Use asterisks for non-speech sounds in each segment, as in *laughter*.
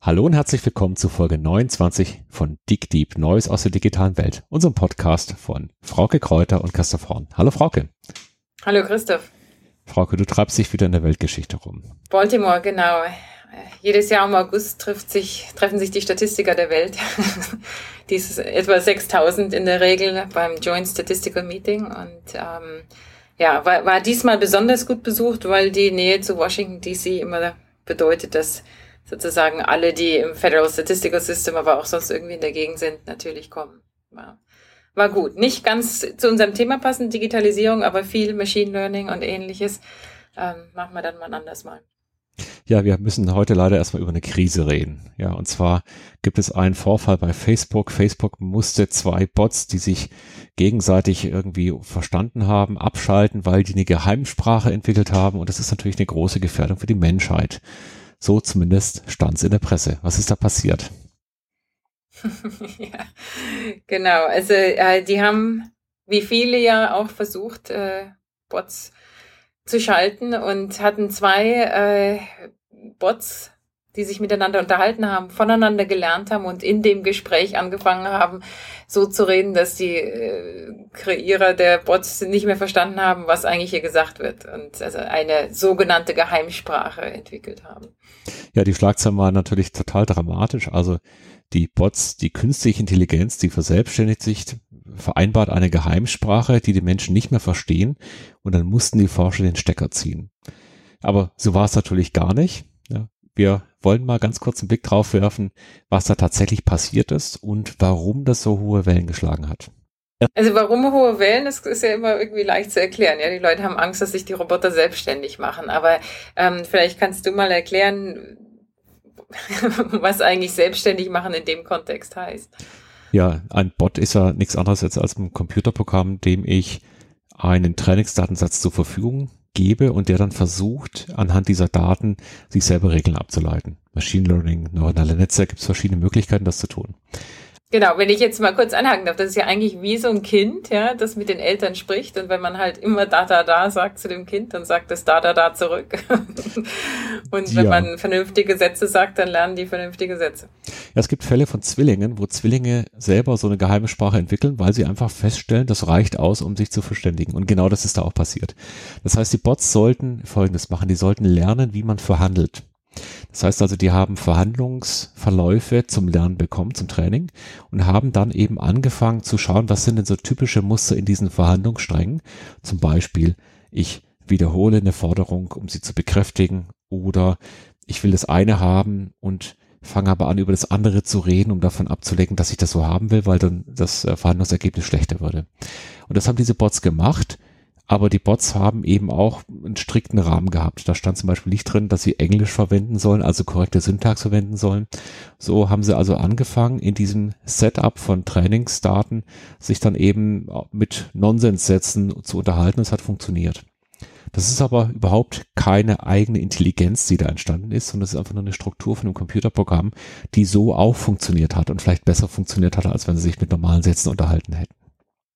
Hallo und herzlich willkommen zu Folge 29 von Dick Deep Neues aus der digitalen Welt, unserem Podcast von Frauke Kräuter und Christoph Horn. Hallo Frauke. Hallo Christoph. Frauke, du treibst dich wieder in der Weltgeschichte rum. Baltimore, genau. Jedes Jahr im August trifft sich, treffen sich die Statistiker der Welt. *laughs* Dies ist etwa 6000 in der Regel beim Joint Statistical Meeting und ähm, ja, war, war diesmal besonders gut besucht, weil die Nähe zu Washington DC immer bedeutet, dass sozusagen alle, die im Federal Statistical System, aber auch sonst irgendwie in der Gegend sind, natürlich kommen. War, war gut. Nicht ganz zu unserem Thema passend, Digitalisierung, aber viel Machine Learning und ähnliches. Ähm, machen wir dann mal anders mal. Ja, wir müssen heute leider erstmal über eine Krise reden. Ja, und zwar gibt es einen Vorfall bei Facebook. Facebook musste zwei Bots, die sich gegenseitig irgendwie verstanden haben, abschalten, weil die eine Geheimsprache entwickelt haben. Und das ist natürlich eine große Gefährdung für die Menschheit. So zumindest stand es in der Presse. Was ist da passiert? *laughs* ja, genau. Also äh, die haben, wie viele ja auch versucht, äh, Bots zu schalten und hatten zwei äh, Bots, die sich miteinander unterhalten haben, voneinander gelernt haben und in dem Gespräch angefangen haben, so zu reden, dass die äh, Kreierer der Bots nicht mehr verstanden haben, was eigentlich hier gesagt wird und also eine sogenannte Geheimsprache entwickelt haben. Ja, die Schlagzeilen waren natürlich total dramatisch. Also die Bots, die künstliche Intelligenz, die verselbstständigt sich, vereinbart eine Geheimsprache, die die Menschen nicht mehr verstehen und dann mussten die Forscher den Stecker ziehen. Aber so war es natürlich gar nicht. Wir wollen mal ganz kurz einen Blick drauf werfen, was da tatsächlich passiert ist und warum das so hohe Wellen geschlagen hat. Also warum hohe Wellen, das ist ja immer irgendwie leicht zu erklären. Ja, die Leute haben Angst, dass sich die Roboter selbstständig machen. Aber ähm, vielleicht kannst du mal erklären, *laughs* was eigentlich selbstständig machen in dem Kontext heißt. Ja, ein Bot ist ja nichts anderes als ein Computerprogramm, dem ich einen Trainingsdatensatz zur Verfügung gebe und der dann versucht, anhand dieser Daten sich selber Regeln abzuleiten. Machine Learning, neuronale Netze, gibt es verschiedene Möglichkeiten, das zu tun. Genau, wenn ich jetzt mal kurz anhaken darf, das ist ja eigentlich wie so ein Kind, ja, das mit den Eltern spricht und wenn man halt immer da da da sagt zu dem Kind, dann sagt es da da da zurück. *laughs* und wenn ja. man vernünftige Sätze sagt, dann lernen die vernünftige Sätze. Ja, es gibt Fälle von Zwillingen, wo Zwillinge selber so eine geheime Sprache entwickeln, weil sie einfach feststellen, das reicht aus, um sich zu verständigen. Und genau das ist da auch passiert. Das heißt, die Bots sollten Folgendes machen, die sollten lernen, wie man verhandelt. Das heißt also, die haben Verhandlungsverläufe zum Lernen bekommen, zum Training und haben dann eben angefangen zu schauen, was sind denn so typische Muster in diesen Verhandlungssträngen. Zum Beispiel, ich wiederhole eine Forderung, um sie zu bekräftigen oder ich will das eine haben und fange aber an, über das andere zu reden, um davon abzulenken, dass ich das so haben will, weil dann das äh, Verhandlungsergebnis schlechter würde. Und das haben diese Bots gemacht aber die Bots haben eben auch einen strikten Rahmen gehabt. Da stand zum Beispiel nicht drin, dass sie Englisch verwenden sollen, also korrekte Syntax verwenden sollen. So haben sie also angefangen, in diesem Setup von Trainingsdaten sich dann eben mit Nonsenssätzen zu unterhalten. Es hat funktioniert. Das ist aber überhaupt keine eigene Intelligenz, die da entstanden ist, sondern es ist einfach nur eine Struktur von einem Computerprogramm, die so auch funktioniert hat und vielleicht besser funktioniert hat, als wenn sie sich mit normalen Sätzen unterhalten hätten.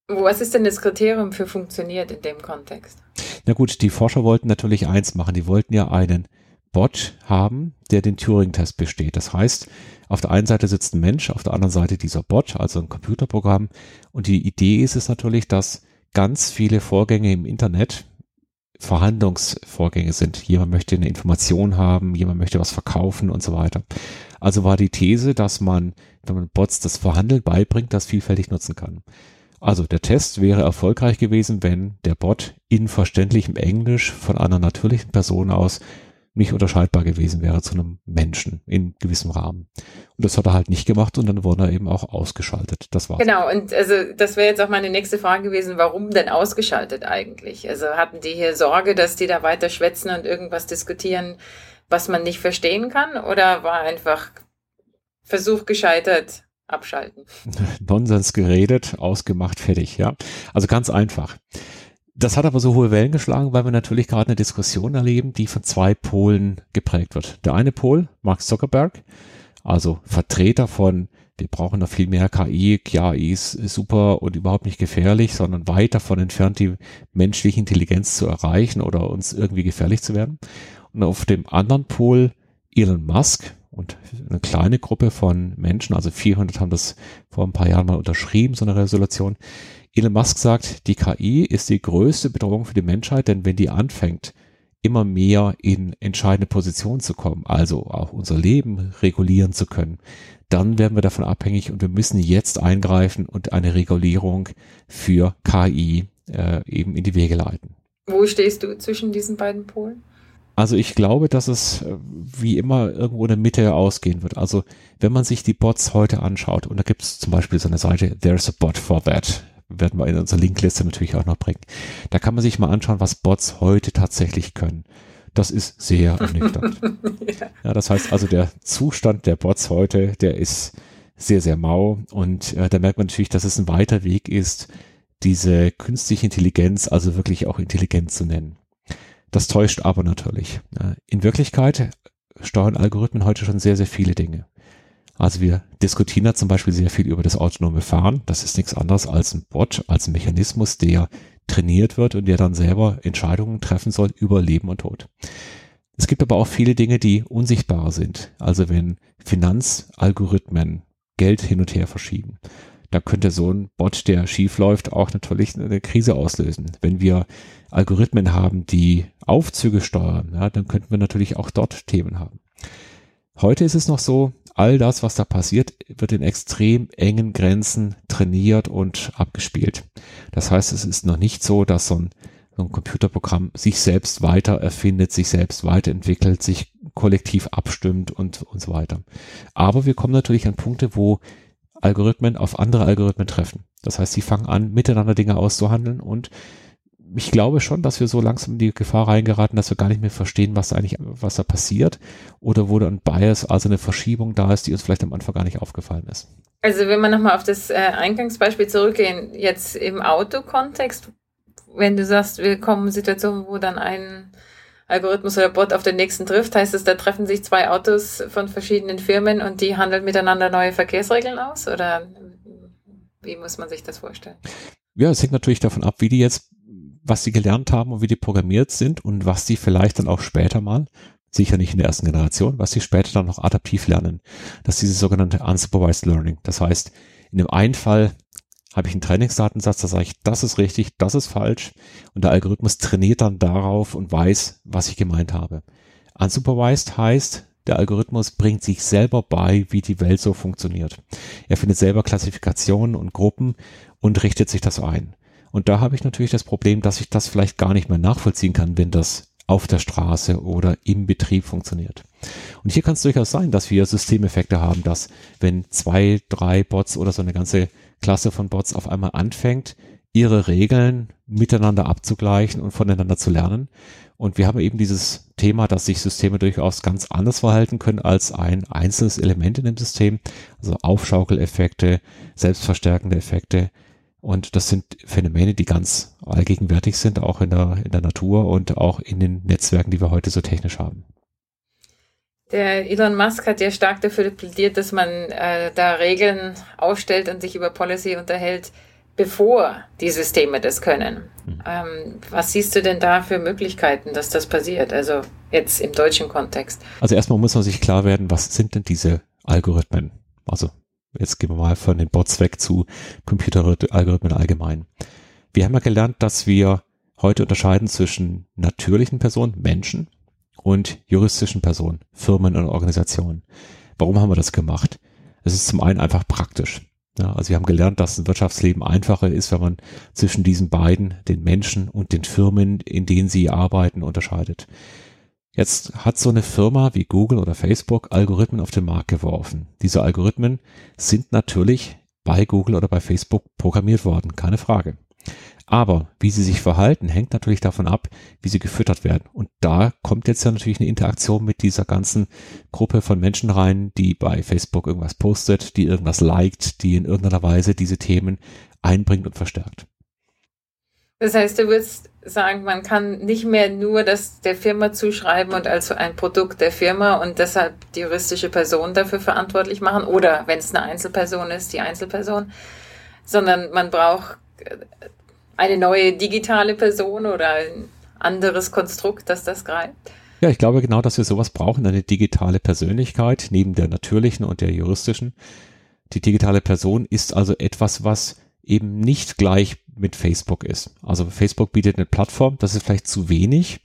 Was ist denn das Kriterium für funktioniert in dem Kontext? Na gut, die Forscher wollten natürlich eins machen. Die wollten ja einen Bot haben, der den Turing-Test besteht. Das heißt, auf der einen Seite sitzt ein Mensch, auf der anderen Seite dieser Bot, also ein Computerprogramm. Und die Idee ist es natürlich, dass ganz viele Vorgänge im Internet Verhandlungsvorgänge sind. Jemand möchte eine Information haben, jemand möchte was verkaufen und so weiter. Also war die These, dass man, wenn man Bots das Verhandeln beibringt, das vielfältig nutzen kann. Also der Test wäre erfolgreich gewesen, wenn der Bot in verständlichem Englisch von einer natürlichen Person aus nicht unterscheidbar gewesen wäre zu einem Menschen in gewissem Rahmen. Und das hat er halt nicht gemacht und dann wurde er eben auch ausgeschaltet. Das war's. Genau, und also das wäre jetzt auch meine nächste Frage gewesen, warum denn ausgeschaltet eigentlich? Also hatten die hier Sorge, dass die da weiter schwätzen und irgendwas diskutieren, was man nicht verstehen kann? Oder war einfach Versuch gescheitert, abschalten. *laughs* Nonsens geredet, ausgemacht, fertig, ja. Also ganz einfach. Das hat aber so hohe Wellen geschlagen, weil wir natürlich gerade eine Diskussion erleben, die von zwei Polen geprägt wird. Der eine Pol, Mark Zuckerberg, also Vertreter von, wir brauchen noch viel mehr KI, KI ist super und überhaupt nicht gefährlich, sondern weit davon entfernt, die menschliche Intelligenz zu erreichen oder uns irgendwie gefährlich zu werden. Und auf dem anderen Pol Elon Musk, und eine kleine Gruppe von Menschen, also 400 haben das vor ein paar Jahren mal unterschrieben, so eine Resolution. Elon Musk sagt, die KI ist die größte Bedrohung für die Menschheit, denn wenn die anfängt, immer mehr in entscheidende Positionen zu kommen, also auch unser Leben regulieren zu können, dann werden wir davon abhängig und wir müssen jetzt eingreifen und eine Regulierung für KI äh, eben in die Wege leiten. Wo stehst du zwischen diesen beiden Polen? Also ich glaube, dass es äh, wie immer irgendwo in der Mitte ausgehen wird. Also wenn man sich die Bots heute anschaut, und da gibt es zum Beispiel so eine Seite, There's a Bot for That, werden wir in unserer Linkliste natürlich auch noch bringen. Da kann man sich mal anschauen, was Bots heute tatsächlich können. Das ist sehr *laughs* ernüchternd. ja. ja. das heißt also, der Zustand der Bots heute, der ist sehr, sehr mau. Und äh, da merkt man natürlich, dass es ein weiter Weg ist, diese künstliche Intelligenz also wirklich auch intelligent zu nennen. Das täuscht aber natürlich. In Wirklichkeit steuern Algorithmen heute schon sehr, sehr viele Dinge. Also wir diskutieren da zum Beispiel sehr viel über das autonome Fahren. Das ist nichts anderes als ein Bot, als ein Mechanismus, der trainiert wird und der dann selber Entscheidungen treffen soll über Leben und Tod. Es gibt aber auch viele Dinge, die unsichtbar sind. Also wenn Finanzalgorithmen Geld hin und her verschieben, da könnte so ein Bot, der schief läuft, auch natürlich eine Krise auslösen. Wenn wir Algorithmen haben, die Aufzüge steuern, ja, dann könnten wir natürlich auch dort Themen haben. Heute ist es noch so, all das, was da passiert, wird in extrem engen Grenzen trainiert und abgespielt. Das heißt, es ist noch nicht so, dass so ein, so ein Computerprogramm sich selbst weiter erfindet, sich selbst weiterentwickelt, sich kollektiv abstimmt und, und so weiter. Aber wir kommen natürlich an Punkte, wo Algorithmen auf andere Algorithmen treffen. Das heißt, sie fangen an, miteinander Dinge auszuhandeln und ich glaube schon, dass wir so langsam in die Gefahr reingeraten, dass wir gar nicht mehr verstehen, was eigentlich, was da passiert oder wo da ein Bias, also eine Verschiebung da ist, die uns vielleicht am Anfang gar nicht aufgefallen ist. Also wenn wir nochmal auf das äh, Eingangsbeispiel zurückgehen, jetzt im Autokontext, wenn du sagst, wir kommen in Situationen, wo dann ein Algorithmus oder Bot auf den nächsten trifft, heißt es, da treffen sich zwei Autos von verschiedenen Firmen und die handeln miteinander neue Verkehrsregeln aus? Oder wie muss man sich das vorstellen? Ja, es hängt natürlich davon ab, wie die jetzt, was sie gelernt haben und wie die programmiert sind und was sie vielleicht dann auch später mal, sicher nicht in der ersten Generation, was sie später dann noch adaptiv lernen. Das ist dieses sogenannte Unsupervised Learning. Das heißt, in dem einen Fall habe ich einen Trainingsdatensatz, da sage ich, das ist richtig, das ist falsch und der Algorithmus trainiert dann darauf und weiß, was ich gemeint habe. Unsupervised heißt, der Algorithmus bringt sich selber bei, wie die Welt so funktioniert. Er findet selber Klassifikationen und Gruppen und richtet sich das ein. Und da habe ich natürlich das Problem, dass ich das vielleicht gar nicht mehr nachvollziehen kann, wenn das auf der Straße oder im Betrieb funktioniert. Und hier kann es durchaus sein, dass wir Systemeffekte haben, dass wenn zwei, drei Bots oder so eine ganze Klasse von Bots auf einmal anfängt, ihre Regeln miteinander abzugleichen und voneinander zu lernen. Und wir haben eben dieses Thema, dass sich Systeme durchaus ganz anders verhalten können als ein einzelnes Element in dem System. Also Aufschaukeleffekte, selbstverstärkende Effekte. Und das sind Phänomene, die ganz allgegenwärtig sind, auch in der, in der Natur und auch in den Netzwerken, die wir heute so technisch haben. Der Elon Musk hat ja stark dafür plädiert, dass man äh, da Regeln aufstellt und sich über Policy unterhält, bevor die Systeme das können. Mhm. Ähm, was siehst du denn da für Möglichkeiten, dass das passiert? Also jetzt im deutschen Kontext. Also erstmal muss man sich klar werden, was sind denn diese Algorithmen? Also jetzt gehen wir mal von den Bots weg zu Computeralgorithmen allgemein. Wir haben ja gelernt, dass wir heute unterscheiden zwischen natürlichen Personen, Menschen, und juristischen Personen, Firmen und Organisationen. Warum haben wir das gemacht? Es ist zum einen einfach praktisch. Ja, also wir haben gelernt, dass ein Wirtschaftsleben einfacher ist, wenn man zwischen diesen beiden, den Menschen und den Firmen, in denen sie arbeiten, unterscheidet. Jetzt hat so eine Firma wie Google oder Facebook Algorithmen auf den Markt geworfen. Diese Algorithmen sind natürlich bei Google oder bei Facebook programmiert worden, keine Frage. Aber wie sie sich verhalten, hängt natürlich davon ab, wie sie gefüttert werden. Und da kommt jetzt ja natürlich eine Interaktion mit dieser ganzen Gruppe von Menschen rein, die bei Facebook irgendwas postet, die irgendwas liked, die in irgendeiner Weise diese Themen einbringt und verstärkt. Das heißt, du würdest sagen, man kann nicht mehr nur das der Firma zuschreiben und also ein Produkt der Firma und deshalb die juristische Person dafür verantwortlich machen oder wenn es eine Einzelperson ist, die Einzelperson, sondern man braucht eine neue digitale Person oder ein anderes Konstrukt, das das greift? Ja, ich glaube genau, dass wir sowas brauchen, eine digitale Persönlichkeit neben der natürlichen und der juristischen. Die digitale Person ist also etwas, was eben nicht gleich mit Facebook ist. Also Facebook bietet eine Plattform, das ist vielleicht zu wenig.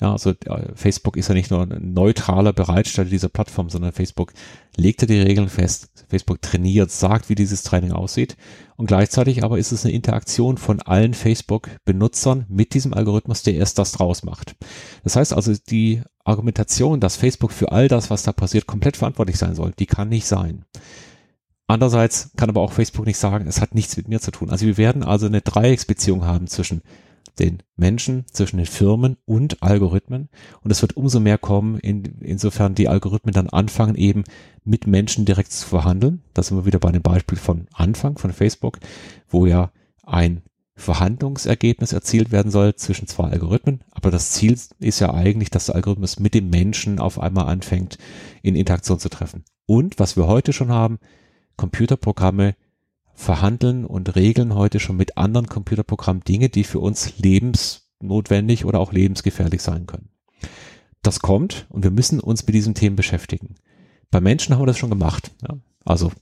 Ja, also äh, Facebook ist ja nicht nur ein neutraler Bereitsteller dieser Plattform, sondern Facebook legt ja die Regeln fest. Facebook trainiert, sagt, wie dieses Training aussieht. Und gleichzeitig aber ist es eine Interaktion von allen Facebook-Benutzern mit diesem Algorithmus, der erst das draus macht. Das heißt also, die Argumentation, dass Facebook für all das, was da passiert, komplett verantwortlich sein soll, die kann nicht sein. Andererseits kann aber auch Facebook nicht sagen, es hat nichts mit mir zu tun. Also wir werden also eine Dreiecksbeziehung haben zwischen den Menschen, zwischen den Firmen und Algorithmen. Und es wird umso mehr kommen, in, insofern die Algorithmen dann anfangen, eben mit Menschen direkt zu verhandeln. Da sind wir wieder bei dem Beispiel von Anfang von Facebook, wo ja ein Verhandlungsergebnis erzielt werden soll zwischen zwei Algorithmen. Aber das Ziel ist ja eigentlich, dass der Algorithmus mit dem Menschen auf einmal anfängt, in Interaktion zu treffen. Und was wir heute schon haben, Computerprogramme verhandeln und regeln heute schon mit anderen Computerprogrammen Dinge, die für uns lebensnotwendig oder auch lebensgefährlich sein können. Das kommt und wir müssen uns mit diesen Themen beschäftigen. Bei Menschen haben wir das schon gemacht. Ja? Also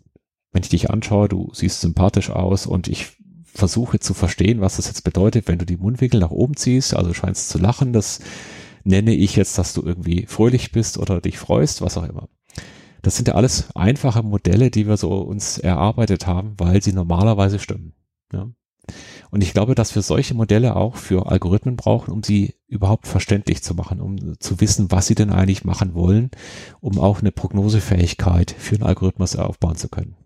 wenn ich dich anschaue, du siehst sympathisch aus und ich versuche zu verstehen, was das jetzt bedeutet, wenn du die Mundwinkel nach oben ziehst, also scheinst zu lachen, das nenne ich jetzt, dass du irgendwie fröhlich bist oder dich freust, was auch immer. Das sind ja alles einfache Modelle, die wir so uns erarbeitet haben, weil sie normalerweise stimmen. Ja. Und ich glaube, dass wir solche Modelle auch für Algorithmen brauchen, um sie überhaupt verständlich zu machen, um zu wissen, was sie denn eigentlich machen wollen, um auch eine Prognosefähigkeit für einen Algorithmus aufbauen zu können.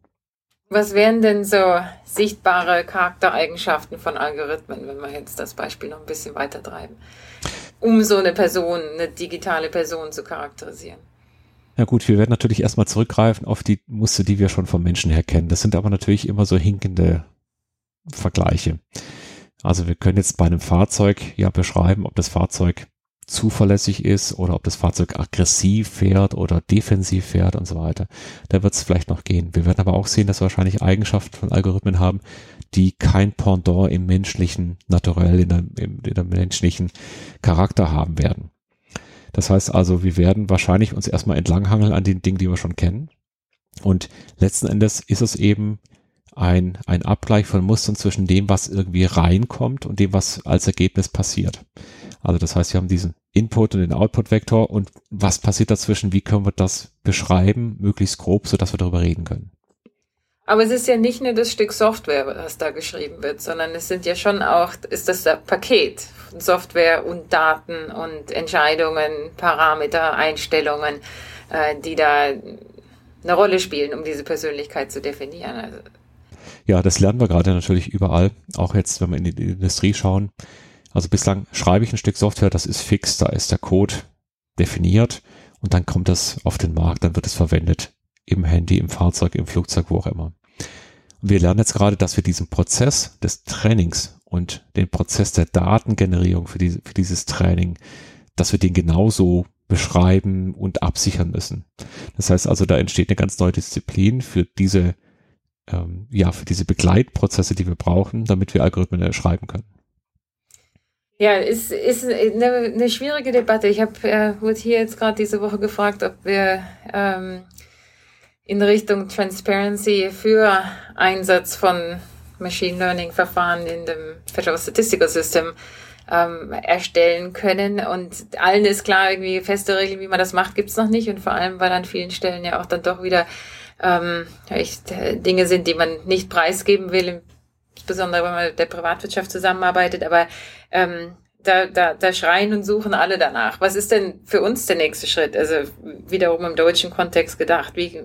Was wären denn so sichtbare Charaktereigenschaften von Algorithmen, wenn wir jetzt das Beispiel noch ein bisschen weiter treiben, um so eine Person, eine digitale Person zu charakterisieren? Ja gut, wir werden natürlich erstmal zurückgreifen auf die Muster, die wir schon vom Menschen her kennen. Das sind aber natürlich immer so hinkende Vergleiche. Also wir können jetzt bei einem Fahrzeug ja beschreiben, ob das Fahrzeug zuverlässig ist oder ob das Fahrzeug aggressiv fährt oder defensiv fährt und so weiter. Da wird es vielleicht noch gehen. Wir werden aber auch sehen, dass wir wahrscheinlich Eigenschaften von Algorithmen haben, die kein Pendant im menschlichen Naturell, in der, in der menschlichen Charakter haben werden. Das heißt also, wir werden wahrscheinlich uns erstmal entlanghangeln an den Dingen, die wir schon kennen. Und letzten Endes ist es eben ein, ein Abgleich von Mustern zwischen dem, was irgendwie reinkommt und dem, was als Ergebnis passiert. Also das heißt, wir haben diesen Input und den Output-Vektor und was passiert dazwischen, wie können wir das beschreiben, möglichst grob, sodass wir darüber reden können. Aber es ist ja nicht nur das Stück Software, was da geschrieben wird, sondern es sind ja schon auch, ist das das Paket von Software und Daten und Entscheidungen, Parameter, Einstellungen, äh, die da eine Rolle spielen, um diese Persönlichkeit zu definieren. Also ja, das lernen wir gerade natürlich überall, auch jetzt, wenn wir in die Industrie schauen. Also bislang schreibe ich ein Stück Software, das ist fix, da ist der Code definiert und dann kommt das auf den Markt, dann wird es verwendet im Handy, im Fahrzeug, im Flugzeug, wo auch immer. Und wir lernen jetzt gerade, dass wir diesen Prozess des Trainings und den Prozess der Datengenerierung für, diese, für dieses Training, dass wir den genauso beschreiben und absichern müssen. Das heißt also, da entsteht eine ganz neue Disziplin für diese, ähm, ja, für diese Begleitprozesse, die wir brauchen, damit wir Algorithmen schreiben können. Ja, ist, ist eine, eine schwierige Debatte. Ich habe äh, wurde hier jetzt gerade diese Woche gefragt, ob wir ähm, in Richtung Transparency für Einsatz von Machine Learning Verfahren in dem Federal Statistical System ähm, erstellen können. Und allen ist klar, irgendwie feste Regeln, wie man das macht, gibt's noch nicht. Und vor allem, weil an vielen Stellen ja auch dann doch wieder ähm, echt, äh, Dinge sind, die man nicht preisgeben will, insbesondere wenn man mit der Privatwirtschaft zusammenarbeitet. Aber ähm, da, da, da schreien und suchen alle danach. Was ist denn für uns der nächste Schritt? Also wiederum im deutschen Kontext gedacht. Wie,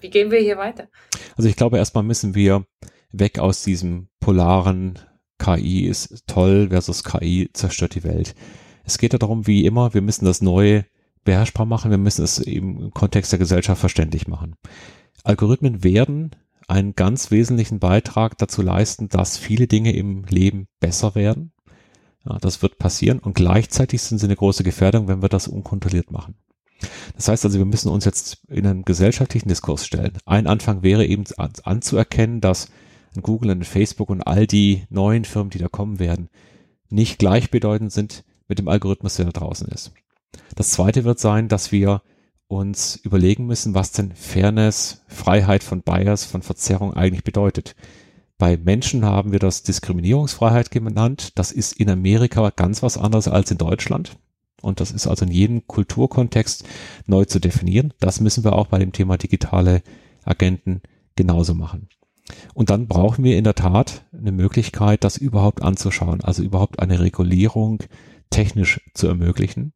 wie gehen wir hier weiter? Also ich glaube, erstmal müssen wir weg aus diesem polaren KI ist toll versus KI zerstört die Welt. Es geht ja darum, wie immer, wir müssen das Neue beherrschbar machen, wir müssen es im Kontext der Gesellschaft verständlich machen. Algorithmen werden einen ganz wesentlichen Beitrag dazu leisten, dass viele Dinge im Leben besser werden. Ja, das wird passieren und gleichzeitig sind sie eine große Gefährdung, wenn wir das unkontrolliert machen. Das heißt also, wir müssen uns jetzt in einen gesellschaftlichen Diskurs stellen. Ein Anfang wäre eben anzuerkennen, dass Google, ein Facebook und all die neuen Firmen, die da kommen werden, nicht gleichbedeutend sind mit dem Algorithmus, der da draußen ist. Das zweite wird sein, dass wir uns überlegen müssen, was denn Fairness, Freiheit von Bias, von Verzerrung eigentlich bedeutet. Bei Menschen haben wir das Diskriminierungsfreiheit genannt. Das ist in Amerika ganz was anderes als in Deutschland. Und das ist also in jedem Kulturkontext neu zu definieren. Das müssen wir auch bei dem Thema digitale Agenten genauso machen. Und dann brauchen wir in der Tat eine Möglichkeit, das überhaupt anzuschauen, also überhaupt eine Regulierung technisch zu ermöglichen.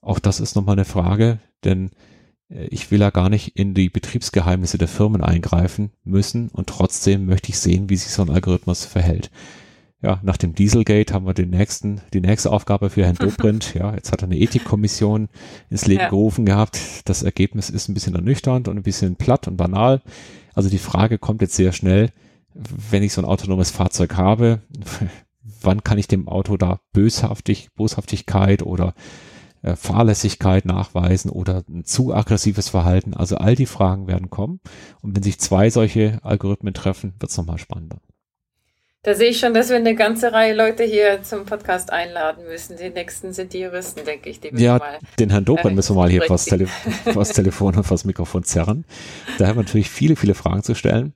Auch das ist nochmal eine Frage, denn äh, ich will ja gar nicht in die Betriebsgeheimnisse der Firmen eingreifen müssen und trotzdem möchte ich sehen, wie sich so ein Algorithmus verhält ja, nach dem Dieselgate haben wir den nächsten, die nächste Aufgabe für Herrn *laughs* Dobrindt. ja, jetzt hat er eine Ethikkommission ins Leben ja. gerufen gehabt. Das Ergebnis ist ein bisschen ernüchternd und ein bisschen platt und banal. Also die Frage kommt jetzt sehr schnell, wenn ich so ein autonomes Fahrzeug habe, *laughs* wann kann ich dem Auto da böshaftig, Boshaftigkeit oder äh, Fahrlässigkeit nachweisen oder ein zu aggressives Verhalten? Also all die Fragen werden kommen. Und wenn sich zwei solche Algorithmen treffen, wird es nochmal spannender. Da sehe ich schon, dass wir eine ganze Reihe Leute hier zum Podcast einladen müssen. Die nächsten sind die Juristen, denke ich. ja, den Herrn Dobrin äh, müssen wir mal hier vors, Tele *laughs* vors Telefon und vors Mikrofon zerren. Da haben wir natürlich viele, viele Fragen zu stellen.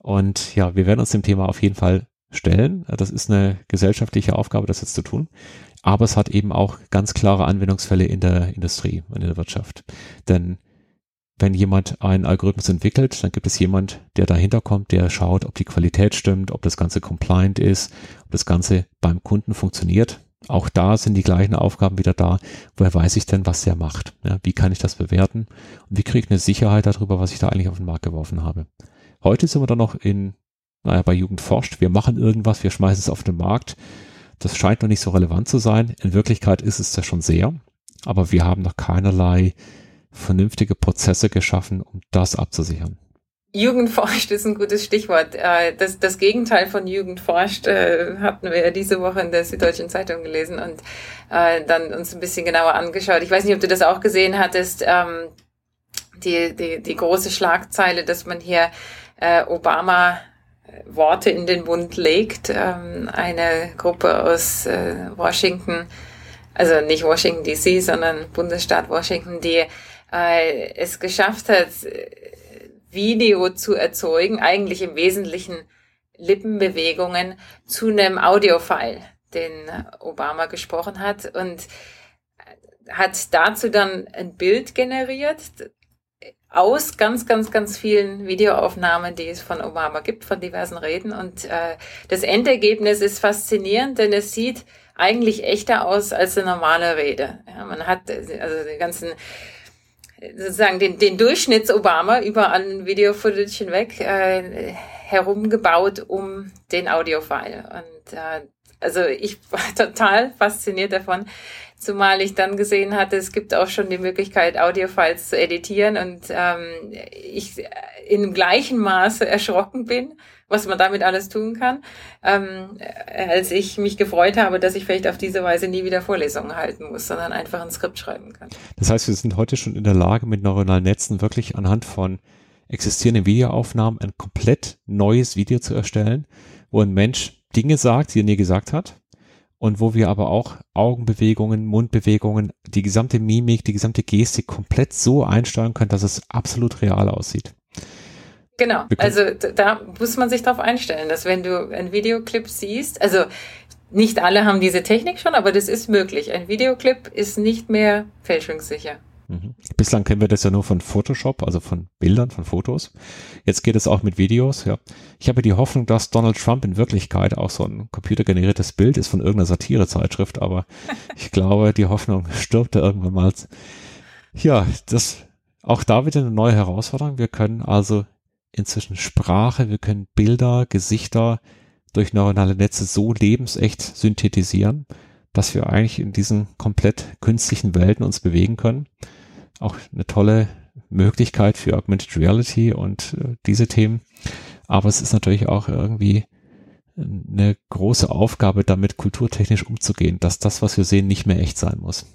Und ja, wir werden uns dem Thema auf jeden Fall stellen. Das ist eine gesellschaftliche Aufgabe, das jetzt zu tun. Aber es hat eben auch ganz klare Anwendungsfälle in der Industrie und in der Wirtschaft. Denn wenn jemand einen Algorithmus entwickelt, dann gibt es jemand, der dahinter kommt, der schaut, ob die Qualität stimmt, ob das Ganze compliant ist, ob das Ganze beim Kunden funktioniert. Auch da sind die gleichen Aufgaben wieder da. Woher weiß ich denn, was der macht? Ja, wie kann ich das bewerten? Und wie kriege ich eine Sicherheit darüber, was ich da eigentlich auf den Markt geworfen habe? Heute sind wir dann noch in, naja, bei Jugend forscht. Wir machen irgendwas, wir schmeißen es auf den Markt. Das scheint noch nicht so relevant zu sein. In Wirklichkeit ist es ja schon sehr. Aber wir haben noch keinerlei vernünftige Prozesse geschaffen, um das abzusichern. Jugend forscht ist ein gutes Stichwort. Äh, das, das Gegenteil von Jugend forscht äh, hatten wir diese Woche in der Süddeutschen Zeitung gelesen und äh, dann uns ein bisschen genauer angeschaut. Ich weiß nicht, ob du das auch gesehen hattest, ähm, die, die, die große Schlagzeile, dass man hier Obama Worte in den Mund legt. Ähm, eine Gruppe aus Washington, also nicht Washington DC, sondern Bundesstaat Washington, die äh, es geschafft hat, Video zu erzeugen, eigentlich im Wesentlichen Lippenbewegungen zu einem Audiofile, den Obama gesprochen hat und hat dazu dann ein Bild generiert aus ganz, ganz, ganz vielen Videoaufnahmen, die es von Obama gibt, von diversen Reden. Und äh, das Endergebnis ist faszinierend, denn es sieht eigentlich echter aus als eine normale Rede. Ja, man hat also die ganzen sozusagen den, den Durchschnitts-Obama über an Video-Footage hinweg äh, herumgebaut um den Audio-File. Und äh, also ich war *laughs* total fasziniert davon, zumal ich dann gesehen hatte, es gibt auch schon die Möglichkeit, Audio-Files zu editieren und ähm, ich in gleichem Maße erschrocken bin, was man damit alles tun kann, ähm, als ich mich gefreut habe, dass ich vielleicht auf diese Weise nie wieder Vorlesungen halten muss, sondern einfach ein Skript schreiben kann. Das heißt, wir sind heute schon in der Lage, mit neuronalen Netzen wirklich anhand von existierenden Videoaufnahmen ein komplett neues Video zu erstellen, wo ein Mensch Dinge sagt, die er nie gesagt hat, und wo wir aber auch Augenbewegungen, Mundbewegungen, die gesamte Mimik, die gesamte Gestik komplett so einsteuern können, dass es absolut real aussieht. Genau, also da muss man sich darauf einstellen, dass wenn du einen Videoclip siehst, also nicht alle haben diese Technik schon, aber das ist möglich. Ein Videoclip ist nicht mehr fälschungssicher. Mhm. Bislang kennen wir das ja nur von Photoshop, also von Bildern, von Fotos. Jetzt geht es auch mit Videos, ja. Ich habe die Hoffnung, dass Donald Trump in Wirklichkeit auch so ein computergeneriertes Bild ist von irgendeiner Satirezeitschrift, aber *laughs* ich glaube, die Hoffnung stirbt da irgendwann mal. Ja, das, auch da wieder eine neue Herausforderung. Wir können also inzwischen Sprache, wir können Bilder, Gesichter durch neuronale Netze so lebensecht synthetisieren, dass wir eigentlich in diesen komplett künstlichen Welten uns bewegen können. Auch eine tolle Möglichkeit für Augmented Reality und äh, diese Themen. Aber es ist natürlich auch irgendwie eine große Aufgabe, damit kulturtechnisch umzugehen, dass das, was wir sehen, nicht mehr echt sein muss.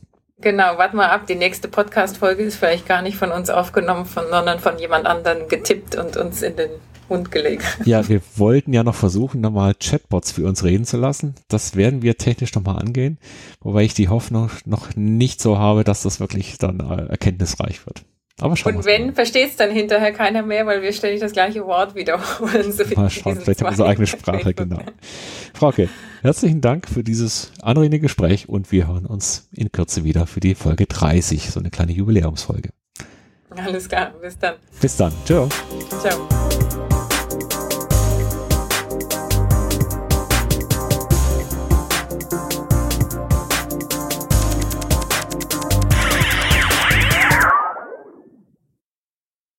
Genau, warte mal ab. Die nächste Podcast-Folge ist vielleicht gar nicht von uns aufgenommen, von, sondern von jemand anderem getippt und uns in den Hund gelegt. *laughs* Ja, wir wollten ja noch versuchen, nochmal Chatbots für uns reden zu lassen. Das werden wir technisch nochmal angehen, wobei ich die Hoffnung noch nicht so habe, dass das wirklich dann äh, erkenntnisreich wird. Aber schauen Und wenn, versteht es dann hinterher keiner mehr, weil wir ständig das gleiche Wort wiederholen. So mal schauen, vielleicht haben wir unsere eigene Sprache, genau. Frauke, herzlichen Dank für dieses anregende Gespräch und wir hören uns in Kürze wieder für die Folge 30, so eine kleine Jubiläumsfolge. Alles klar, bis dann. Bis dann, ciao. Ciao.